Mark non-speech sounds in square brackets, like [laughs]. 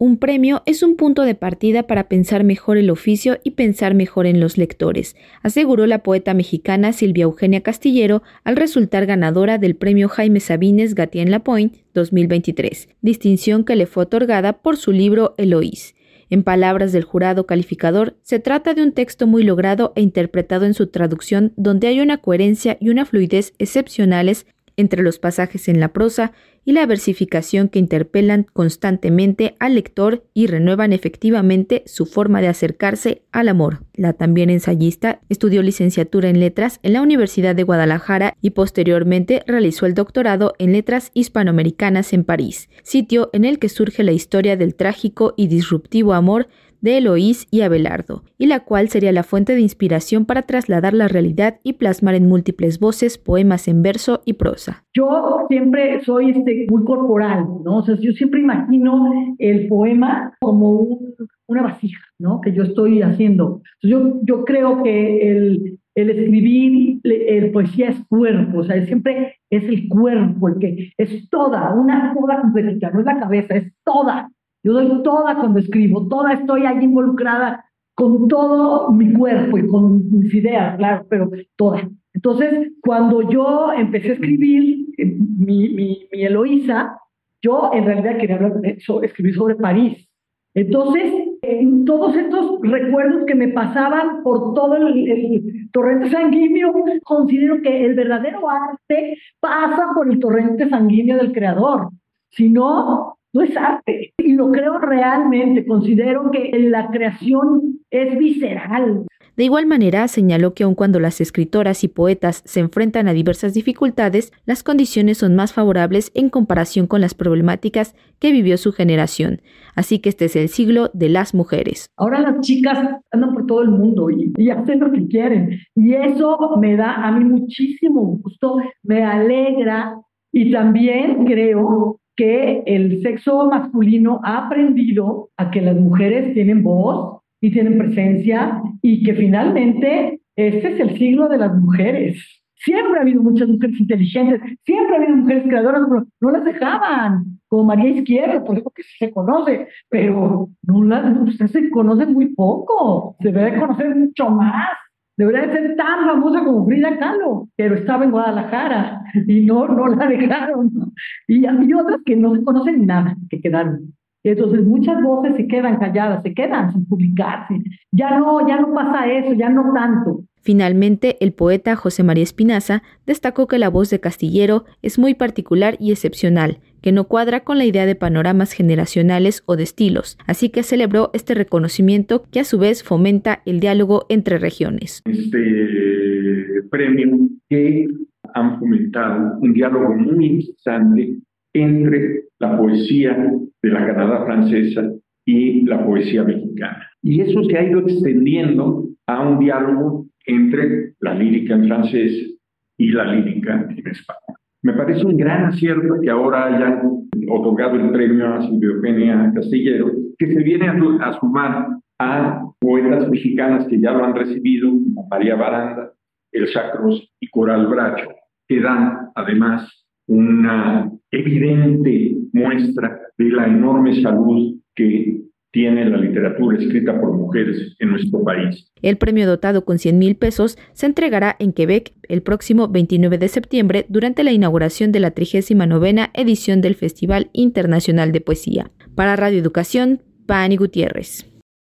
Un premio es un punto de partida para pensar mejor el oficio y pensar mejor en los lectores, aseguró la poeta mexicana Silvia Eugenia Castillero al resultar ganadora del premio Jaime Sabines Gatien Lapointe 2023, distinción que le fue otorgada por su libro Eloís. En palabras del jurado calificador, se trata de un texto muy logrado e interpretado en su traducción donde hay una coherencia y una fluidez excepcionales entre los pasajes en la prosa y la versificación que interpelan constantemente al lector y renuevan efectivamente su forma de acercarse al amor. La también ensayista estudió licenciatura en letras en la Universidad de Guadalajara y posteriormente realizó el doctorado en letras hispanoamericanas en París, sitio en el que surge la historia del trágico y disruptivo amor de Eloís y Abelardo, y la cual sería la fuente de inspiración para trasladar la realidad y plasmar en múltiples voces poemas en verso y prosa. Yo siempre soy este, muy corporal, ¿no? O sea, yo siempre imagino el poema como una vasija, ¿no? Que yo estoy haciendo. yo, yo creo que el, el escribir el poesía es cuerpo, o sea, siempre es el cuerpo, el que es toda, una toda completa, no es la cabeza, es toda. Yo doy toda cuando escribo, toda estoy ahí involucrada con todo mi cuerpo y con mis ideas, claro, pero toda. Entonces, cuando yo empecé a escribir eh, mi, mi, Eloísa, yo en realidad quería escribir sobre París. Entonces, todos estos recuerdos que me pasaban por todo el, el, torrente sanguíneo, considero que el verdadero arte pasa por el torrente sanguíneo del creador. Si no, no es arte. Y lo creo realmente. Considero que la creación es visceral. De igual manera, señaló que aun cuando las escritoras y poetas se enfrentan a diversas dificultades, las condiciones son más favorables en comparación con las problemáticas que vivió su generación. Así que este es el siglo de las mujeres. Ahora las chicas andan por todo el mundo y, y hacen lo que quieren. Y eso me da a mí muchísimo gusto, me alegra y también creo que el sexo masculino ha aprendido a que las mujeres tienen voz y tienen presencia y que finalmente este es el siglo de las mujeres. Siempre ha habido muchas mujeres inteligentes, siempre ha habido mujeres creadoras, pero no las dejaban, como María Izquierda, por eso que se conoce, pero no, la, se conoce muy poco, se debe conocer mucho más. Debería ser tan famosa como Frida Kahlo, pero estaba en Guadalajara y no, no la [laughs] dejaron. Y hay otras que no se conocen nada, que quedaron. Entonces muchas voces se quedan calladas, se quedan sin publicarse. Ya no, ya no pasa eso, ya no tanto. Finalmente, el poeta José María Espinaza destacó que la voz de Castillero es muy particular y excepcional, que no cuadra con la idea de panoramas generacionales o de estilos, así que celebró este reconocimiento que a su vez fomenta el diálogo entre regiones. Este premio que han fomentado un diálogo muy interesante entre la poesía de la Canadá francesa y la poesía mexicana. Y eso se ha ido extendiendo a un diálogo entre la lírica en francés y la lírica en español. Me parece un gran acierto que ahora hayan otorgado el premio a Silvia Eugenia Castillero, que se viene a, sumar a poetas mexicanas que ya lo han recibido, como María Baranda, El Sacros y Coral Bracho, que dan además una evidente muestra de la enorme salud que tiene la literatura escrita por mujeres en nuestro país. El premio dotado con 100 mil pesos se entregará en Quebec el próximo 29 de septiembre durante la inauguración de la 39 edición del Festival Internacional de Poesía. Para Radio Educación, Pani Gutiérrez.